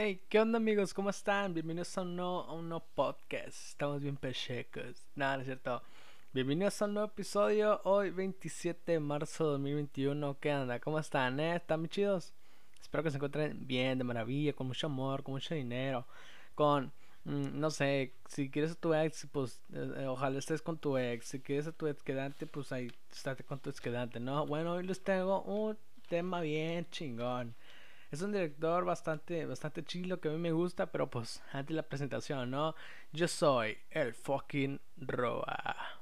Hey, ¿qué onda amigos? ¿Cómo están? Bienvenidos a un nuevo, a un nuevo podcast. Estamos bien pechecos. Nada, no es cierto. Bienvenidos a un nuevo episodio. Hoy 27 de marzo de 2021. ¿Qué onda? ¿Cómo están? Eh? ¿Están muy chidos? Espero que se encuentren bien, de maravilla, con mucho amor, con mucho dinero, con... mm, no sé, si quieres a tu ex, pues eh, ojalá estés con tu ex. Si quieres a tu ex quedante, pues ahí estate con tu ex quedante, ¿no? Bueno, hoy les tengo un tema bien chingón. Es un director bastante, bastante chilo que a mí me gusta, pero pues antes de la presentación, ¿no? Yo soy el fucking Roa.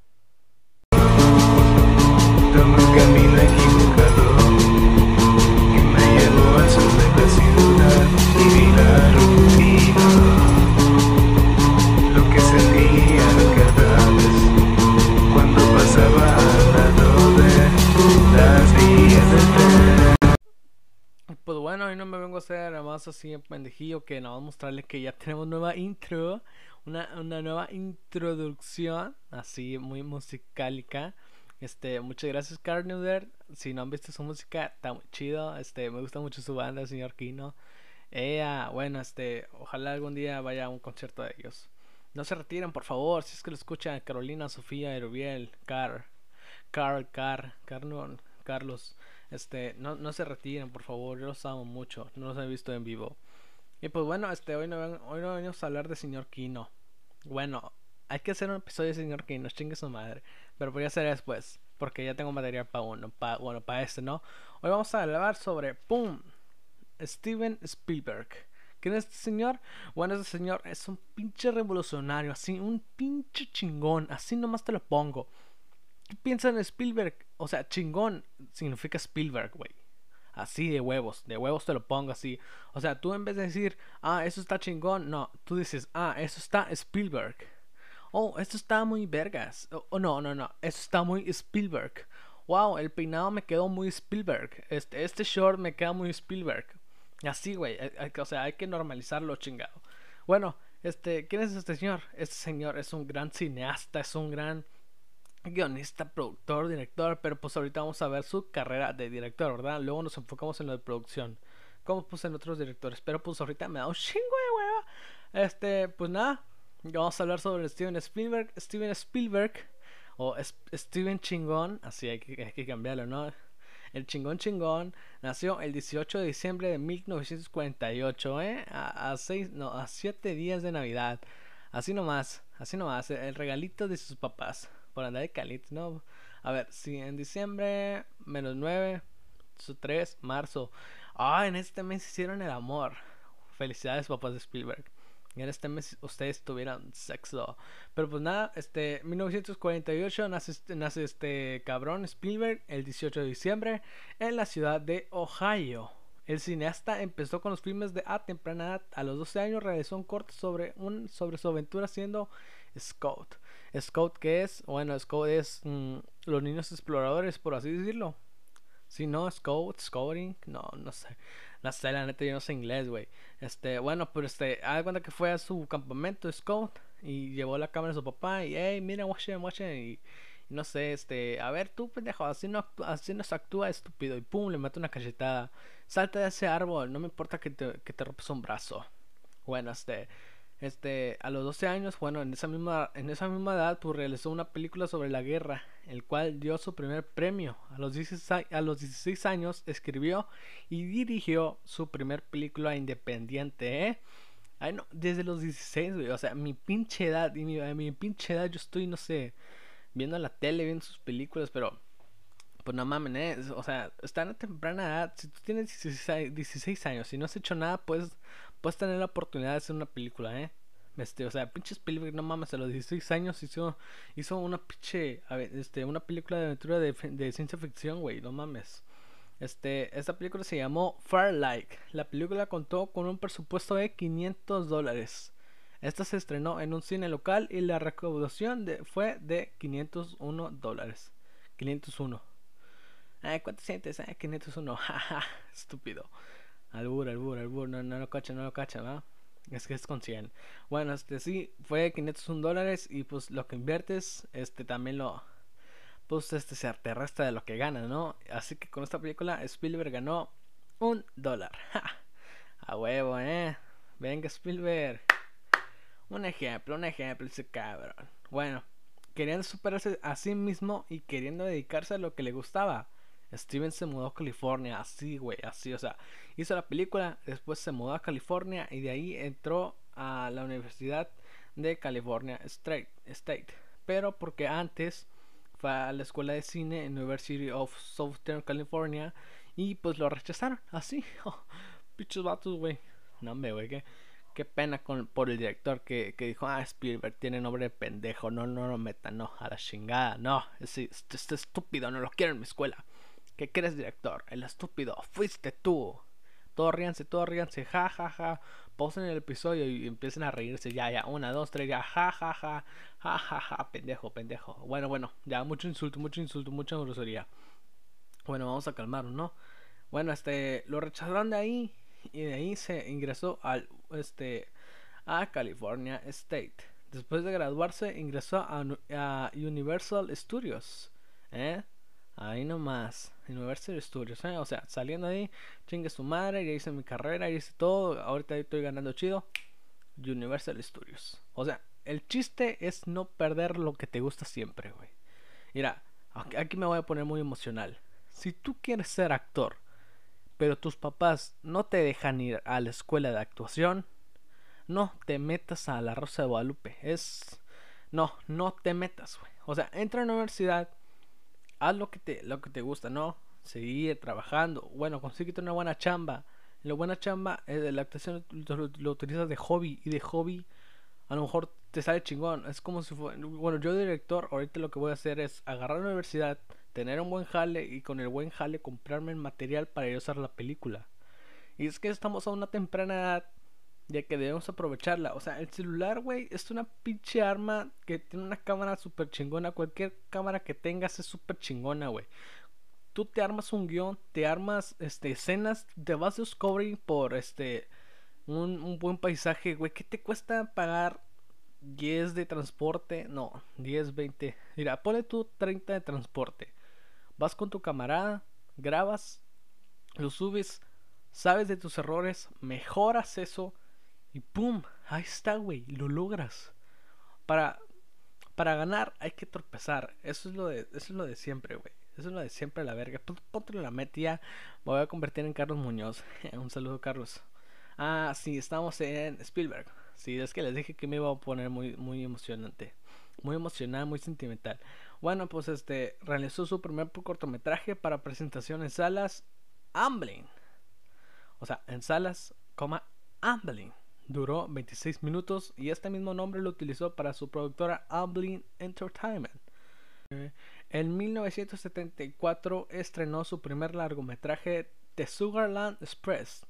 Así en pendejillo que nada más mostrarles que ya tenemos nueva intro, una, una nueva introducción, así muy musicalica. Este, muchas gracias Carnuder. Si no han visto su música, está muy chido. Este, me gusta mucho su banda, señor Kino. Ella, bueno, este, ojalá algún día vaya a un concierto de ellos. No se retiren, por favor, si es que lo escuchan Carolina, Sofía, Erubiel, Car, Carl, Car, Carno, Carlos. Este, no, no se retiren, por favor, yo los amo mucho, no los he visto en vivo. Y pues bueno, este, hoy no, hoy no venimos a hablar de señor Kino. Bueno, hay que hacer un episodio de señor Kino, chingue su madre. Pero voy a hacer después, porque ya tengo material para uno, para, bueno, para este, ¿no? Hoy vamos a hablar sobre, ¡pum! Steven Spielberg. ¿Quién es este señor? Bueno, este señor es un pinche revolucionario, así, un pinche chingón, así nomás te lo pongo. ¿Qué piensas en Spielberg? O sea, chingón significa Spielberg, güey. Así de huevos, de huevos te lo pongo así. O sea, tú en vez de decir, ah, eso está chingón, no, tú dices, ah, eso está Spielberg. Oh, esto está muy vergas. Oh, no, no, no, eso está muy Spielberg. Wow, el peinado me quedó muy Spielberg. Este, este short me queda muy Spielberg. Así, güey. O sea, hay que normalizarlo, chingado. Bueno, este, ¿quién es este señor? Este señor es un gran cineasta, es un gran guionista, productor, director, pero pues ahorita vamos a ver su carrera de director, ¿verdad? Luego nos enfocamos en lo de producción, como pues en otros directores, pero pues ahorita me da un chingo de hueva. Este, pues nada, vamos a hablar sobre Steven Spielberg, Steven Spielberg, o Steven Chingón, así hay que, hay que cambiarlo, ¿no? El chingón chingón nació el 18 de diciembre de 1948, ¿eh? A, a seis, no, a 7 días de Navidad. Así nomás, así nomás, el regalito de sus papás. Por andar de calitos, ¿no? A ver, si en diciembre, menos 9, 3, marzo. Ah, en este mes hicieron el amor. Felicidades, papás de Spielberg. Y en este mes ustedes tuvieron sexo. Pero pues nada, este, 1948 nace, este- nace este cabrón Spielberg el 18 de diciembre en la ciudad de Ohio. El cineasta empezó con los filmes de a temprana edad. A los 12 años realizó un corto sobre, un, sobre su aventura siendo Scout. Scout, ¿qué es? Bueno, Scout es mm, los niños exploradores, por así decirlo. Si no, Scout, Scouting, no, no sé. No sé, la neta, yo no sé inglés, güey. Este, bueno, pero este, haz cuenta que fue a su campamento Scout y llevó la cámara de su papá y, hey, mira, watch it, watch it", y, no sé, este, a ver, tú, pendejo, así no, así no se actúa estúpido y pum, le mete una cachetada. Salta de ese árbol, no me importa que te, que te rompes un brazo. Bueno, este, este, a los 12 años, bueno, en esa misma, en esa misma edad, pues realizó una película sobre la guerra, el cual dio su primer premio. A los 16, a los 16 años escribió y dirigió su primer película independiente, ¿eh? Ay, no, desde los 16, güey, o sea, mi pinche edad, y mi, a mi pinche edad yo estoy, no sé, viendo la tele, viendo sus películas, pero pues no mames, ¿eh? O sea, está en temprana edad. Si tú tienes 16, 16 años y no has hecho nada, pues puedes tener la oportunidad de hacer una película, ¿eh? Este, o sea, pinche Spielberg, no mames, a los 16 años hizo, hizo una pinche, este, una película de aventura de, de ciencia ficción, güey, no mames. Este, esta película se llamó Firelight. La película contó con un presupuesto de 500 dólares. Esta se estrenó en un cine local y la recaudación de, fue de 501 dólares. 501. Ay, ¿cuánto sientes? Ay, 501. Jaja, estúpido. Albur, albur, albur. No, no lo cacha, no lo cacha, ¿va? Es que es con 100. Bueno, este sí, fue 501 dólares y pues lo que inviertes, este también lo... Pues este se te resta de lo que ganas, ¿no? Así que con esta película Spielberg ganó un dólar. A huevo, ¿eh? Venga, Spielberg. Un ejemplo, un ejemplo, ese cabrón. Bueno, queriendo superarse a sí mismo y queriendo dedicarse a lo que le gustaba. Steven se mudó a California, así, güey, así, o sea, hizo la película, después se mudó a California y de ahí entró a la Universidad de California State. Pero porque antes fue a la escuela de cine en University of Southern California y pues lo rechazaron, así. Oh, Pichos vatos, güey. No me, güey, qué, qué pena con, por el director que, que dijo, ah, Spielberg tiene nombre de pendejo, no, no lo metan, no, a la chingada, no, este, este estúpido, no lo quiero en mi escuela. ¿Qué crees, director? El estúpido, fuiste tú. Todos ríanse, todos ríanse, ja, ja, ja. Pausen el episodio y empiecen a reírse. Ya, ya, una, dos, tres, ya, ja, ja, ja, ja, ja, ja, pendejo, pendejo. Bueno, bueno, ya, mucho insulto, mucho insulto, mucha grosería. Bueno, vamos a calmarnos, ¿no? Bueno, este, lo rechazaron de ahí y de ahí se ingresó al, este, a California State. Después de graduarse, ingresó a, a Universal Studios, ¿eh? Ahí nomás, Universal Studios, ¿eh? O sea, saliendo ahí, chingue su madre, ya hice mi carrera, ya hice todo, ahorita estoy ganando chido. Universal Studios. O sea, el chiste es no perder lo que te gusta siempre, güey. Mira, aquí me voy a poner muy emocional. Si tú quieres ser actor, pero tus papás no te dejan ir a la escuela de actuación, no te metas a la Rosa de Guadalupe. Es. No, no te metas, güey. O sea, entra a la universidad haz lo que te, lo que te gusta, ¿no? Seguir trabajando. Bueno, consíguete una buena chamba. La buena chamba, eh, la actuación lo, lo, utilizas de hobby. Y de hobby, a lo mejor te sale chingón. Es como si fuera. Bueno, yo, director, ahorita lo que voy a hacer es agarrar la universidad, tener un buen jale y con el buen jale comprarme el material para ir a usar la película. Y es que estamos a una temprana edad ya que debemos aprovecharla. O sea, el celular, güey, es una pinche arma que tiene una cámara súper chingona. Cualquier cámara que tengas es súper chingona, güey. Tú te armas un guion, te armas este, escenas, te vas Discovery por este un, buen paisaje, güey. ¿Qué te cuesta pagar 10 de transporte? No, 10, 20. Mira, pone tú 30 de transporte. Vas con tu camarada, grabas, lo subes, sabes de tus errores, mejoras eso y ¡pum! Ahí está, güey. Lo logras. Para, para ganar hay que tropezar. Eso es lo de, eso es lo de siempre, güey. Eso es lo de siempre la verga. Ponte la meta ya. Me voy a convertir en Carlos Muñoz. Un saludo, Carlos. Ah, sí, estamos en Spielberg. Sí, es que les dije que me iba a poner muy, muy emocionante. Muy emocional, muy sentimental. Bueno, pues este realizó su primer cortometraje para presentación en salas Amblin. O sea, en salas, coma Amblin. Duró 26 minutos y este mismo nombre lo utilizó para su productora Amblin Entertainment. En 1974 estrenó su primer largometraje The Sugarland Express.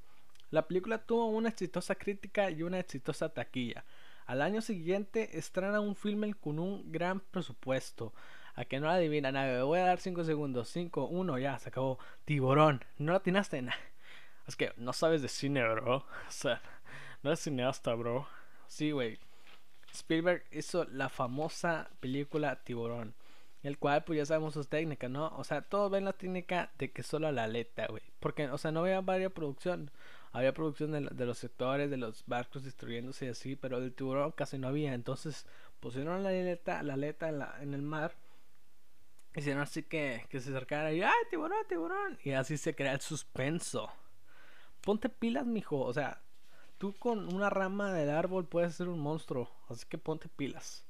La película tuvo una exitosa crítica y una exitosa taquilla. Al año siguiente estrena un filme con un gran presupuesto. A que no adivina nada. Voy a dar 5 segundos. 5, 1, ya, se acabó. Tiburón. No la atinaste nada. Es que no sabes de cine, bro. O sea, no es cineasta, bro. Sí, güey. Spielberg hizo la famosa película Tiburón. El cual, pues ya sabemos sus técnicas, ¿no? O sea, todos ven la técnica de que solo la aleta, güey. Porque, o sea, no había varias producción. Había producción de, de, los sectores, de los barcos destruyéndose y así, pero del tiburón casi no había. Entonces pusieron la aleta, la aleta en, la, en el mar. Hicieron así que, que se acercara y ¡ay, tiburón, tiburón! Y así se crea el suspenso. Ponte pilas, mijo. O sea, tú con una rama del árbol puedes ser un monstruo, así que ponte pilas.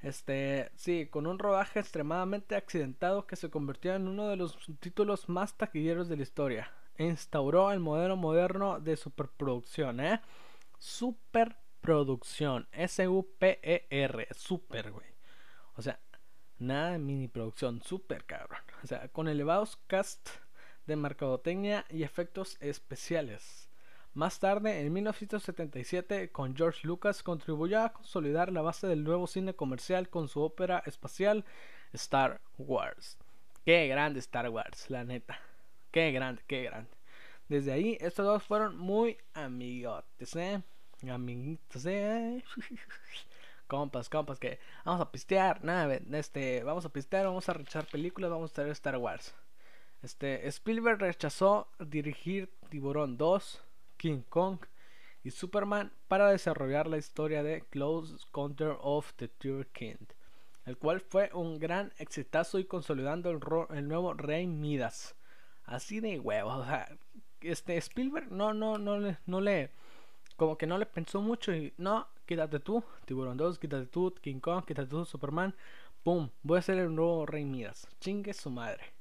Este, sí, con un rodaje extremadamente accidentado que se convirtió en uno de los títulos más taquilleros de la historia. Instauró el modelo moderno de superproducción, ¿eh? Superproducción. S-U-P-E-R. Super, güey. O sea, nada de mini producción. Super, cabrón. O sea, con elevados cast de mercadotecnia y efectos especiales. Más tarde, en 1977, con George Lucas, contribuyó a consolidar la base del nuevo cine comercial con su ópera espacial Star Wars. Qué grande Star Wars, la neta. Qué grande, qué grande. Desde ahí, estos dos fueron muy amigotes, ¿eh? Amiguitos, ¿eh? compas, compas, que vamos a pistear, nada, este, vamos a pistear, vamos a rechazar películas, vamos a ver Star Wars. Este, Spielberg rechazó dirigir Tiburón 2, King Kong y Superman para desarrollar la historia de Close Counter of the Third Kind, el cual fue un gran exitazo y consolidando el, el nuevo Rey Midas. Así de huevos, o sea, este Spielberg no, no, no le, no le, como que no le pensó mucho y no, quítate tú, Tiburón 2, quítate tú, King Kong, quítate tú, Superman, pum, voy a ser el nuevo Rey Midas, chingue su madre.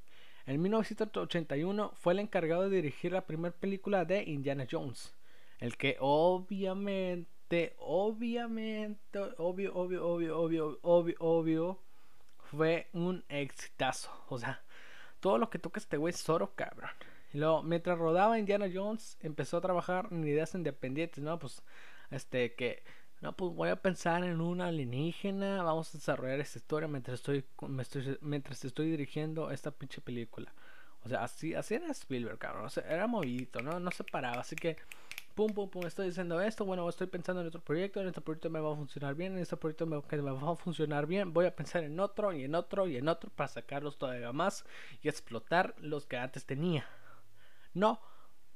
En 1981 fue el encargado de dirigir la primera película de Indiana Jones, el que obviamente, obviamente, obvio, obvio, obvio, obvio, obvio, obvio, fue un exitazo. O sea, todo lo que toca este güey es oro, cabrón. Y luego, mientras rodaba Indiana Jones, empezó a trabajar en ideas independientes, ¿no? Pues, este, que, no, pues voy a pensar en una alienígena, vamos a desarrollar esta historia mientras estoy, mientras estoy dirigiendo esta pinche película. O sea, así, así era Spielberg, cabrón. O sea, era movidito, ¿no? No se paraba. Así que, pum, pum, pum, estoy diciendo esto. Bueno, estoy pensando en otro proyecto. En este proyecto me va a funcionar bien. En este proyecto me va a funcionar bien. Voy a pensar en otro y en otro y en otro para sacarlos todavía más y explotar los que antes tenía. No,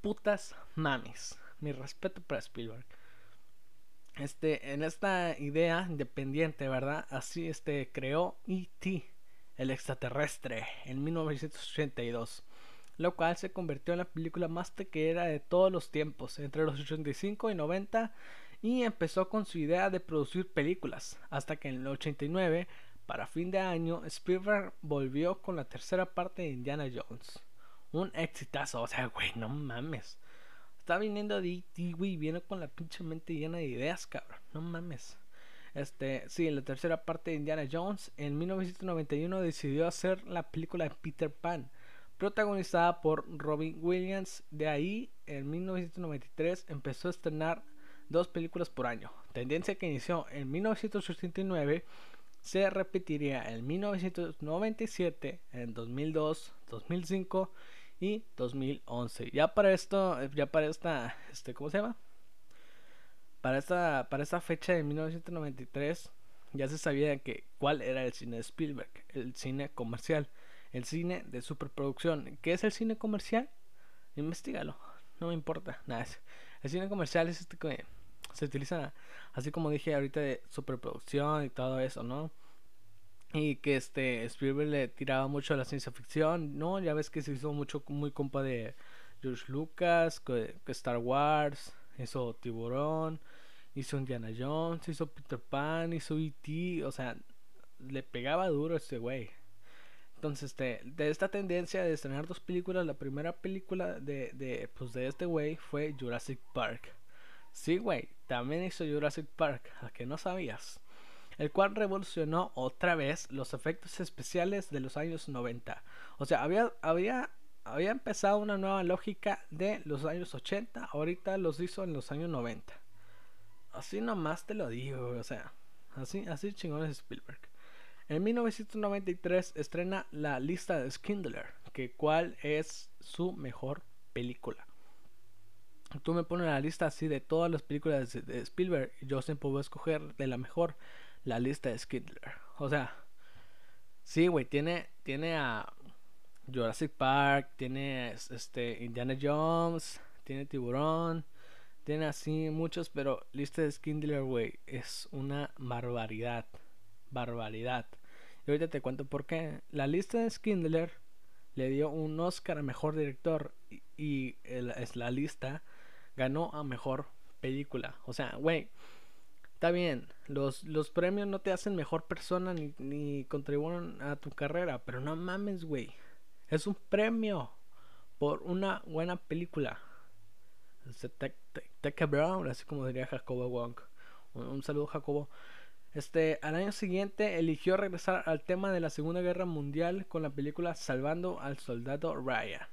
putas mames. Mi respeto para Spielberg. Este, en esta idea independiente, ¿verdad? Así este creó E.T el extraterrestre en 1982, lo cual se convirtió en la película más taquillera de todos los tiempos, entre los 85 y 90, y empezó con su idea de producir películas, hasta que en el 89, para fin de año, Spielberg volvió con la tercera parte de Indiana Jones. Un exitazo, o sea, güey, no mames. Está viniendo de E.T., güey, viene con la pinche mente llena de ideas, cabrón, no mames. Este, sí, la tercera parte de Indiana Jones. En 1991 decidió hacer la película de Peter Pan, protagonizada por Robin Williams. De ahí, en 1993 empezó a estrenar dos películas por año, tendencia que inició en 1989, se repetiría en 1997, en 2002, 2005 y 2011. Ya para esto, ya para esta, este, ¿cómo se llama? para esta, para esta fecha de 1993 ya se sabía que cuál era el cine de Spielberg, el cine comercial, el cine de superproducción. ¿Qué es el cine comercial? Investígalo, no me importa, nada. El cine comercial es este que se utiliza, así como dije ahorita, de superproducción y todo eso, ¿no? Y que este Spielberg le tiraba mucho a la ciencia ficción, ¿no? Ya ves que se hizo mucho, muy compa de George Lucas, que, Star Wars, hizo Tiburón, hizo Indiana Jones, hizo Peter Pan, hizo E.T., o sea, le pegaba duro este güey. Entonces, este, de esta tendencia de estrenar dos películas, la primera película de, de, pues, de este güey fue Jurassic Park. Sí, güey, también hizo Jurassic Park, a que no sabías. El cual revolucionó otra vez los efectos especiales de los años 90. O sea, había, había había empezado una nueva lógica de los años 80, ahorita los hizo en los años 90. Así nomás te lo digo, o sea, así, así chingón es Spielberg. En 1993 estrena La lista de Schindler, que cuál es su mejor película. Tú me pones la lista así de todas las películas de, Spielberg yo siempre voy a escoger de la mejor la lista de Schindler. O sea, sí, güey, tiene, tiene a Jurassic Park, tiene este Indiana Jones, tiene Tiburón, tiene así muchos, pero lista de Schindler, güey, es una barbaridad, barbaridad. Y ahorita te cuento por qué. La lista de Schindler le dio un Oscar a mejor director y, es la lista ganó a mejor película. O sea, güey, está bien, los, los premios no te hacen mejor persona ni, ni contribuyen a tu carrera, pero no mames, güey. Es un premio por una buena película. Te Brown, así como diría Jacobo Wong. Un, un, saludo, Jacobo. Este, al año siguiente eligió regresar al tema de la Segunda Guerra Mundial con la película Salvando al Soldado Ryan,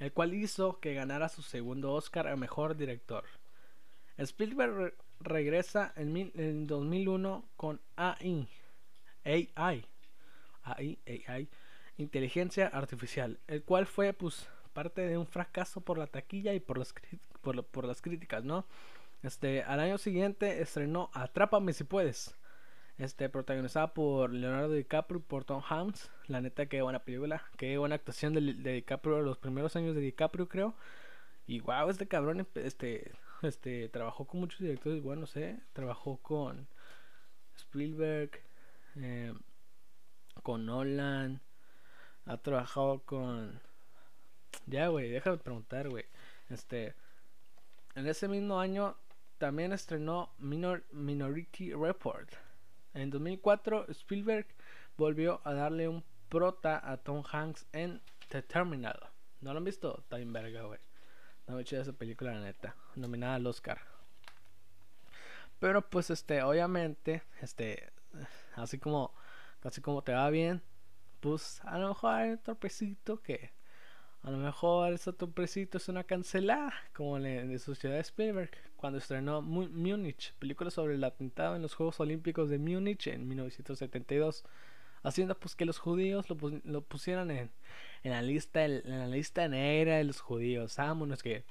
el cual hizo que ganara su segundo Oscar a Mejor Director. Spielberg regresa en, mil, en 2001 con AI, AI, AI, AI inteligencia artificial, el cual fue pues parte de un fracaso por la taquilla y por las, por, por las críticas, ¿no? Este, al año siguiente estrenó Atrápame si puedes, este, protagonizada por Leonardo DiCaprio por Tom Hanks. La neta, qué buena película, qué buena actuación de, de DiCaprio, los primeros años de DiCaprio, creo. Y wow, este cabrón, este, Este, trabajó con muchos directores buenos, ¿eh? Trabajó con Spielberg, eh, con Nolan, ha trabajado con... Ya, güey, déjame preguntar, güey. Este, en ese mismo año también estrenó Minor- Minority Report. En 2004, Spielberg volvió a darle un prota a Tom Hanks en The Terminal. ¿No lo han visto? Está verga, güey. No me chida esa película, la neta. Nominada al Oscar. Pero pues este, obviamente, este, así como, así como te va bien, pues a lo mejor hay un tropecito que, a lo mejor ese tropecito es una cancelada, como en de Sociedad Spielberg, cuando estrenó Múnich, película sobre el atentado en los Juegos Olímpicos de Múnich en 1972, haciendo pues que los judíos lo, lo pusieran en, en la lista en la lista negra de los judíos. Vámonos que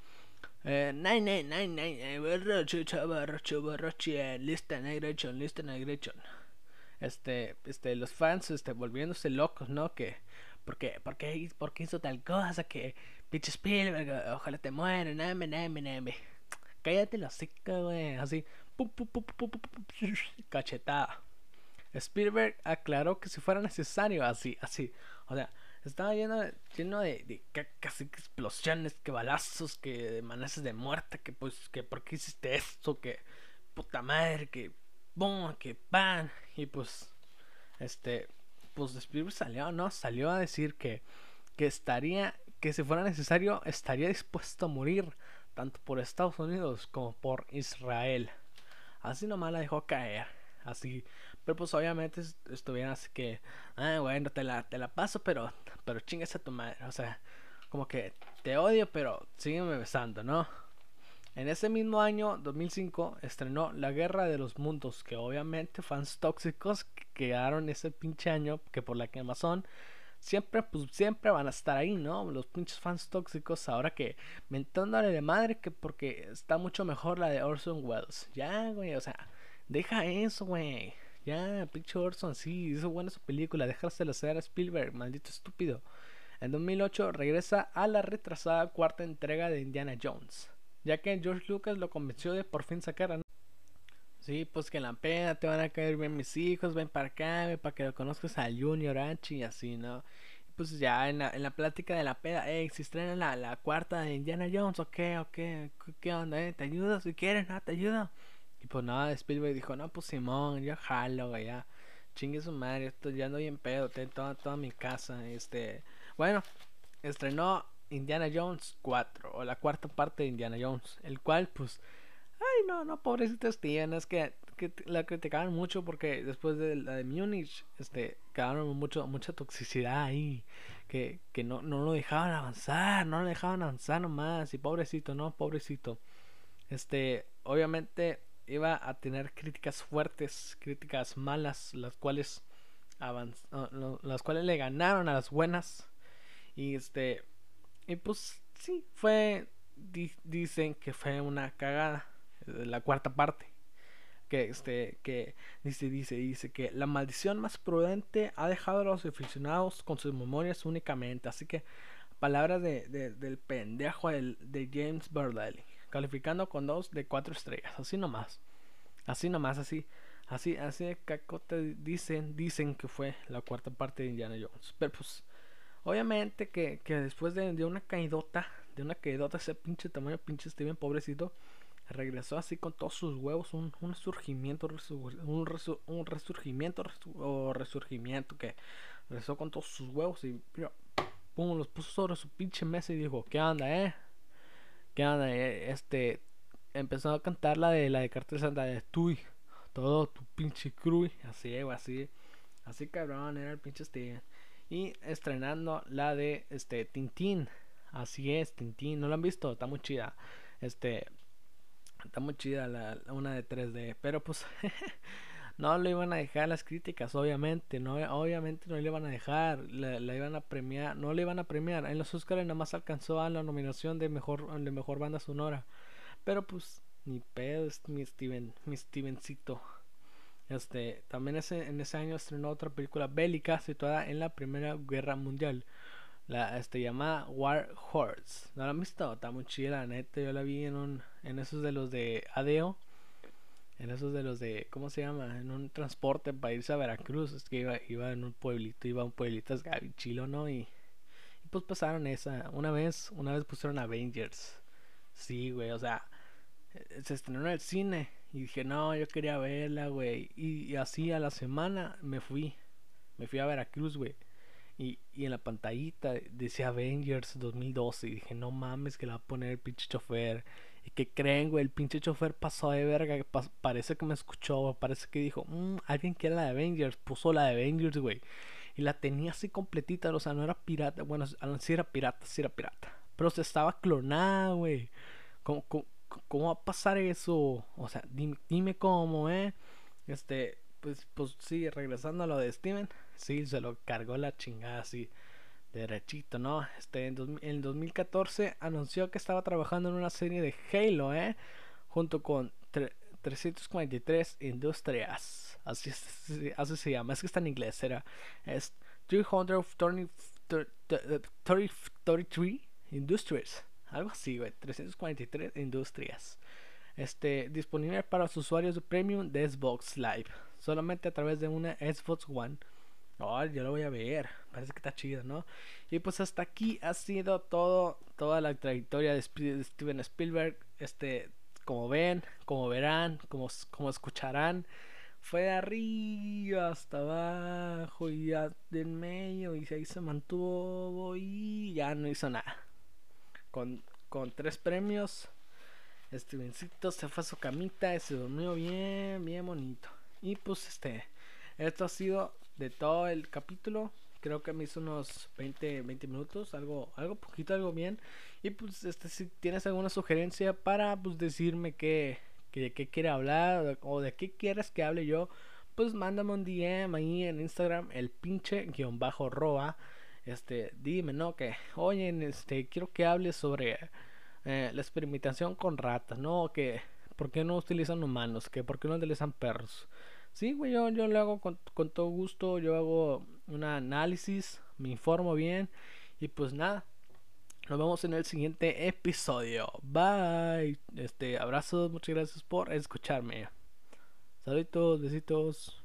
eh, nine, nine, nine, nine, eh, borracho, borracho, eh, lista negra, chon, lista negra, chon. Este, este, los fans, este, volviéndose locos, ¿no? Que, porque, porque, porque hizo tal cosa que, pinche Spielberg, ojalá te mueran, name, name, name. Cállate la hocico, güey, así, pum, pum, pum, pum, pum, cachetada. Spielberg aclaró que si fuera necesario, así, así, o sea, estaba lleno de, lleno de, que explosiones, que balazos, que amenazas de muerte, que pues, que por qué hiciste esto, que puta madre, que boom, que pan, y pues, este, pues Spielberg salió, ¿no? Salió a decir que, que estaría, que si fuera necesario, estaría dispuesto a morir, tanto por Estados Unidos como por Israel. Así nomás la dejó caer, así, pero pues obviamente est- estuvieron así que, ah, bueno, te la, te la paso, pero, pero chingas a tu madre, o sea, como que te odio, pero sígueme besando, ¿no? En ese mismo año, 2005, estrenó La Guerra de los Mundos, que obviamente fans tóxicos que quedaron ese pinche año, que por la que Amazon siempre, pues siempre van a estar ahí, ¿no? Los pinches fans tóxicos, ahora que mentándole de madre que porque está mucho mejor la de Orson Welles. Ya, güey, o sea, deja eso, güey. Ya, pinche Orson, sí, hizo buena su película, déjasela hacer a Spielberg, maldito estúpido. En 2008 regresa a la retrasada cuarta entrega de Indiana Jones, ya que George Lucas lo convenció de por fin sacar a... Sí, pues que en la peda te van a caer bien mis hijos, ven para acá, ven para que lo conozcas al Junior Anchi y así, ¿no? Pues ya en la, en la plática de la peda, hey, si estrena la, la cuarta de Indiana Jones, ok, ok, ¿qué, qué onda, eh? ¿Te ayudo si quieres? ¿No? ¿Te ayudo? Y pues nada, Spielberg dijo, no, pues Simón, yo jalo, güey, ya. Chingue su madre, esto ya ando bien pedo, tengo toda, toda mi casa, este... Bueno, estrenó Indiana Jones 4, o la cuarta parte de Indiana Jones, el cual, pues... Ay, no, no, pobrecito Steven, es que, que la criticaban mucho porque después de la de Múnich, este, quedaron mucho, mucha toxicidad ahí, que, que no, no lo dejaban avanzar, no lo dejaban avanzar nomás, y pobrecito, no, pobrecito. Este, obviamente iba a tener críticas fuertes, críticas malas, las cuales las cuales le ganaron a las buenas. Y este, y pues sí, fue, di- dicen que fue una cagada, eh, la cuarta parte. Que este, que dice, dice, dice que la maldición más prudente ha dejado a los aficionados con sus memorias únicamente. Así que, palabras de, de- del pendejo del- de James Burdley, calificando con dos de cuatro estrellas, así nomás. Así nomás, así. Así, así de cacote dicen, dicen que fue la cuarta parte de Indiana Jones. Pero pues, obviamente que, que después de, de una caidota, de una caidota ese pinche tamaño, pinche Steven, pobrecito, regresó así con todos sus huevos, un, un surgimiento, resur- un, resu- un resurgimiento resu- o resurgimiento que regresó con todos sus huevos y pum, los puso sobre su pinche mesa y dijo, ¿qué onda, eh? ¿Qué onda? eh? Este, empezó a cantar la de la de Cartel Santa de Tuy, todo tu pinche crew, así, así, así cabrón, era el pinche Steven. Y estrenando la de este Tintín, así es, Tintín, ¿no lo han visto? Está muy chida. Este, está muy chida la, la- una de 3D, pero pues no lo iban a dejar las críticas, obviamente, no, obviamente no le iban a dejar, la, la iban a premiar, no le iban a premiar. En los Oscars nada más alcanzó a la nominación de mejor, de mejor banda sonora. Pero pues, ni pedo, es mi Steven, mi Stevencito. Este, también ese, en ese año estrenó otra película bélica situada en la Primera Guerra Mundial. La este llamada War Horse. ¿No la han visto? Está muy chida, la neta. Yo la vi en un. En esos de los de Adeo. En esos de los de. ¿Cómo se llama? En un transporte para irse a Veracruz. Es que iba, iba en un pueblito. Iba a un pueblito es Chilo, ¿no? Y, y pues pasaron esa. Una vez. Una vez pusieron Avengers. Sí, güey. O sea. eh, Se estrenó en el cine. Y dije, no, yo quería verla, güey. Y, y así a la semana me fui. Me fui a Veracruz, güey. Y, y en la pantallita decía Avengers 2012. Y dije, no mames, que la va a poner el pinche chofer. ¿Y qué creen, güey? El pinche chofer pasó de verga. que parece que me escuchó, Parece que dijo, "Mm, alguien quiere la de Avengers. Puso la de Avengers, güey. Y la tenía así completita. O sea, no era pirata. Bueno, sí era pirata, sí era pirata. Pero se estaba clonada, güey. ¿Cómo, cómo, cómo va a pasar eso? O sea, dime, dime cómo, ¿eh? Este, pues, pues sí, regresando a lo de Steven. Sí, se lo cargó la chingada así, derechito, ¿no? Este, en, dos- en 2014 anunció que estaba trabajando en una serie de Halo, ¿eh? Junto con tre- 343 Industrias. Así, así se llama, es que está en inglés, era. Es 333 Industries. Algo así, güey. 343 Industrias. Este, disponible para los usuarios de Premium de Xbox Live. Solamente a través de una Xbox One. Oh, yo lo voy a ver. Parece que está chido, ¿no? Y pues hasta aquí ha sido todo, toda la trayectoria de, Steven Spielberg. Este, como ven, como verán, como, como escucharán, fue de arriba hasta abajo y ya del medio y ahí se mantuvo y ya no hizo nada. Con, con tres premios, Stevencito se fue a su camita y se durmió bien, bien bonito. Y pues este, esto ha sido de todo el capítulo. Creo que me hizo unos 20, 20 minutos, algo, algo poquito, algo bien. Y pues este, si tienes alguna sugerencia para pues decirme que, que de qué quiere hablar o de, qué quieres que hable yo, pues mándame un DM ahí en Instagram, el pinche guion bajo roa. Este, dime, ¿no? Que, oye, este, quiero que hables sobre eh, la experimentación con ratas, ¿no? Que, ¿por qué no utilizan humanos? Que, ¿por qué no utilizan perros? Sí, güey, yo, yo lo hago con, con todo gusto, yo hago un análisis, me informo bien y pues nada. Nos vemos en el siguiente episodio. Bye. Este, abrazos, muchas gracias por escucharme. Saluditos, besitos.